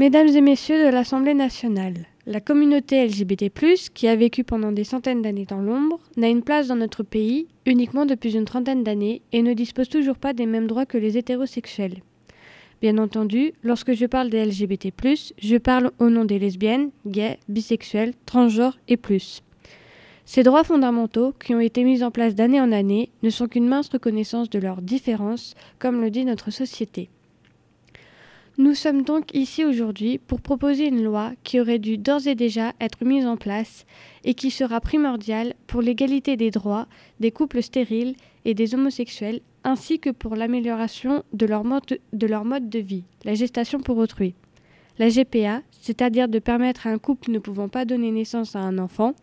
Mesdames et messieurs de l'Assemblée nationale, la communauté LGBT, qui a vécu pendant des centaines d'années dans l'ombre, n'a une place dans notre pays uniquement depuis une trentaine d'années et ne dispose toujours pas des mêmes droits que les hétérosexuels. Bien entendu, lorsque je parle des LGBT, je parle au nom des lesbiennes, gays, bisexuels, transgenres et plus. Ces droits fondamentaux, qui ont été mis en place d'année en année, ne sont qu'une mince reconnaissance de leurs différences, comme le dit notre société. Nous sommes donc ici aujourd'hui pour proposer une loi qui aurait dû d'ores et déjà être mise en place et qui sera primordiale pour l'égalité des droits des couples stériles et des homosexuels ainsi que pour l'amélioration de, leur mode de vie, la gestation pour autrui. La GPA, c'est-à-dire de permettre à un couple ne pouvant pas donner naissance à un enfant,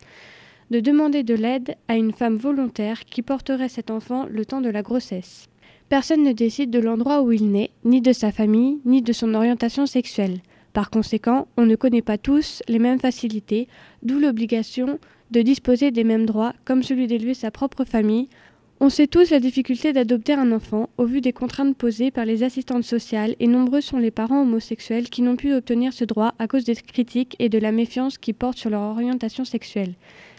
de demander de l'aide à une femme volontaire qui porterait cet enfant le temps de la grossesse. Personne ne décide de l'endroit où il naît, ni de sa famille, ni de son orientation sexuelle. Par conséquent, on ne connaît pas tous les mêmes facilités, d'où l'obligation de disposer des mêmes droits, comme celui d'élever sa propre famille. On sait tous la difficulté d'adopter un enfant au vu des contraintes posées par les assistantes sociales et nombreux sont les parents homosexuels qui n'ont pu obtenir ce droit à cause des critiques et de la méfiance qui portent sur leur orientation sexuelle.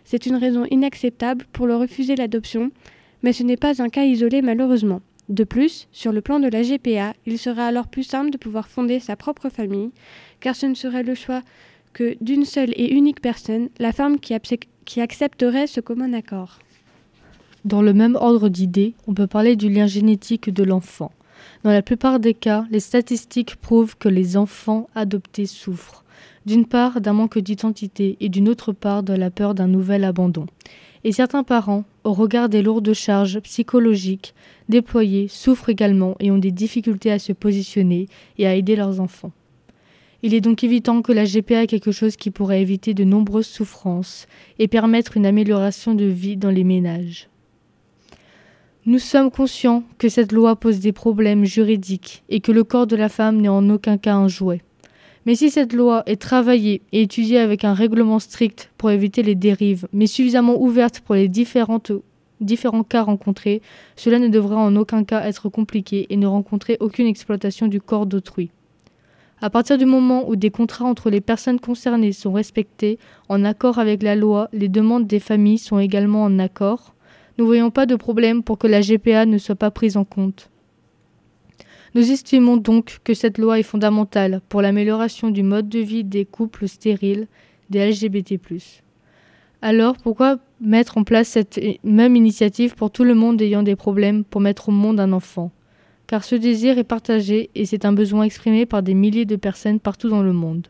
C'est une raison inacceptable pour leur refuser l'adoption, mais ce n'est pas un cas isolé malheureusement. De plus, sur le plan de la GPA, il serait alors plus simple de pouvoir fonder sa propre famille, car ce ne serait le choix que d'une seule et unique personne, la femme qui, qui accepterait ce commun accord. Dans le même ordre d'idées, on peut parler du lien génétique de l'enfant. Dans la plupart des cas, les statistiques prouvent que les enfants adoptés souffrent, d'une part d'un manque d'identité et d'une autre part de la peur d'un nouvel abandon. Et certains parents, au regard des lourdes charges psychologiques déployées, souffrent également et ont des difficultés à se positionner et à aider leurs enfants. Il est donc évident que la GPA est quelque chose qui pourrait éviter de nombreuses souffrances et permettre une amélioration de vie dans les ménages. Nous sommes conscients que cette loi pose des problèmes juridiques et que le corps de la femme n'est en aucun cas un jouet. Mais si cette loi est travaillée et étudiée avec un règlement strict pour éviter les dérives, mais suffisamment ouverte pour les différents cas rencontrés, cela ne devrait en aucun cas être compliqué et ne rencontrer aucune exploitation du corps d'autrui. À partir du moment où des contrats entre les personnes concernées sont respectés, en accord avec la loi, les demandes des familles sont également en accord, nous voyons pas de problème pour que la GPA ne soit pas prise en compte. Nous estimons donc que cette loi est fondamentale pour l'amélioration du mode de vie des couples stériles des LGBT. Alors pourquoi mettre en place cette même initiative pour tout le monde ayant des problèmes pour mettre au monde un enfant? Car ce désir est partagé et c'est un besoin exprimé par des milliers de personnes partout dans le monde.